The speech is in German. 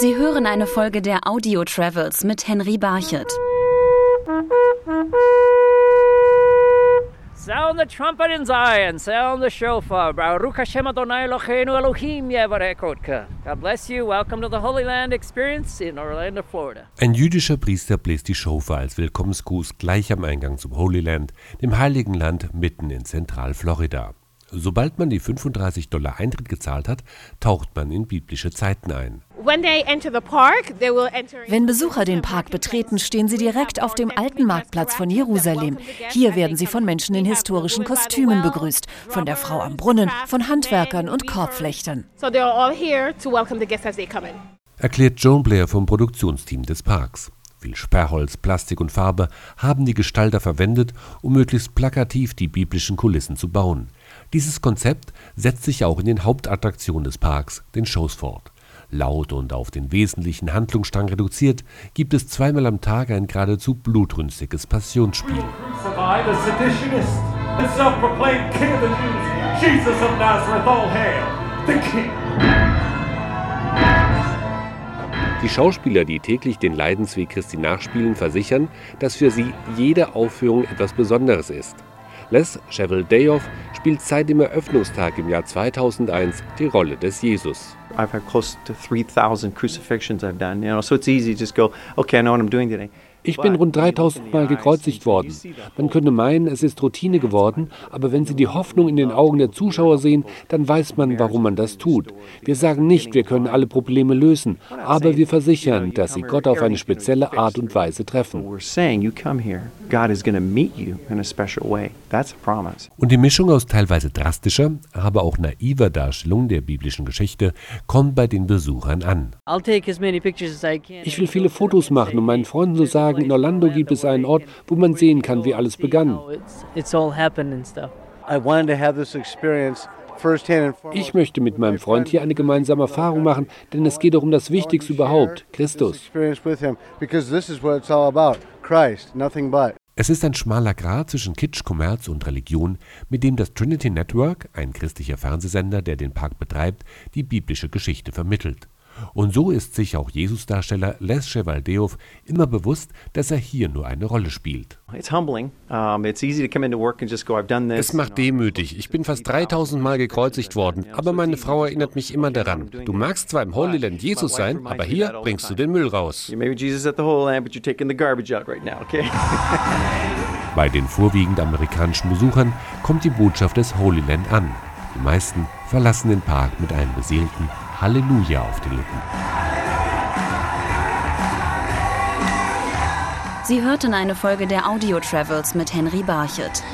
Sie hören eine Folge der Audio Travels mit Henry Barchet. Sound the trumpet in Zion, sound the shofar. Baruch Hashem Adonai Eloheinu Elohim Yevarekotka. God bless you. Welcome to the Holy Land Experience in Orlando, Florida. Ein jüdischer Priester bläst die Shofar als Willkommensgruß gleich am Eingang zum Holy Land, dem Heiligen Land mitten in Zentralflorida. Sobald man die 35 Dollar Eintritt gezahlt hat, taucht man in biblische Zeiten ein. Wenn Besucher den Park betreten, stehen sie direkt auf dem alten Marktplatz von Jerusalem. Hier werden sie von Menschen in historischen Kostümen begrüßt, von der Frau am Brunnen, von Handwerkern und Korbflechtern. Erklärt Joan Blair vom Produktionsteam des Parks. Viel Sperrholz, Plastik und Farbe haben die Gestalter verwendet, um möglichst plakativ die biblischen Kulissen zu bauen. Dieses Konzept setzt sich auch in den Hauptattraktionen des Parks, den Shows fort. Laut und auf den wesentlichen Handlungsstrang reduziert, gibt es zweimal am Tag ein geradezu blutrünstiges Passionsspiel. Die Schauspieler, die täglich den Leidensweg Christi nachspielen, versichern, dass für sie jede Aufführung etwas Besonderes ist. Les Cheveldayoff spielt seit dem Eröffnungstag im Jahr 2001 die Rolle des Jesus. I've had close to 3,000 crucifixions I've done, you know, so it's easy to just go, okay, I know what I'm doing today. Ich bin rund 3000 Mal gekreuzigt worden. Man könnte meinen, es ist Routine geworden, aber wenn Sie die Hoffnung in den Augen der Zuschauer sehen, dann weiß man, warum man das tut. Wir sagen nicht, wir können alle Probleme lösen, aber wir versichern, dass Sie Gott auf eine spezielle Art und Weise treffen. Und die Mischung aus teilweise drastischer, aber auch naiver Darstellung der biblischen Geschichte kommt bei den Besuchern an. Ich will viele Fotos machen, um meinen Freunden zu sagen, sagen, in Orlando gibt es einen Ort, wo man sehen kann, wie alles begann. Ich möchte mit meinem Freund hier eine gemeinsame Erfahrung machen, denn es geht doch um das Wichtigste überhaupt, Christus. Es ist ein schmaler Grat zwischen Kitsch, Kommerz und Religion, mit dem das Trinity Network, ein christlicher Fernsehsender, der den Park betreibt, die biblische Geschichte vermittelt. Und so ist sich auch Jesusdarsteller Les Chevaldeoff immer bewusst, dass er hier nur eine Rolle spielt. Es macht demütig. Ich bin fast 3000 Mal gekreuzigt worden, aber meine Frau erinnert mich immer daran. Du magst zwar im Holy Land Jesus sein, aber hier bringst du den Müll raus. Bei den vorwiegend amerikanischen Besuchern kommt die Botschaft des Holy Land an. Die meisten verlassen den Park mit einem beseelten Halleluja auf den Lippen. Sie hörten eine Folge der Audio Travels mit Henry Barchet.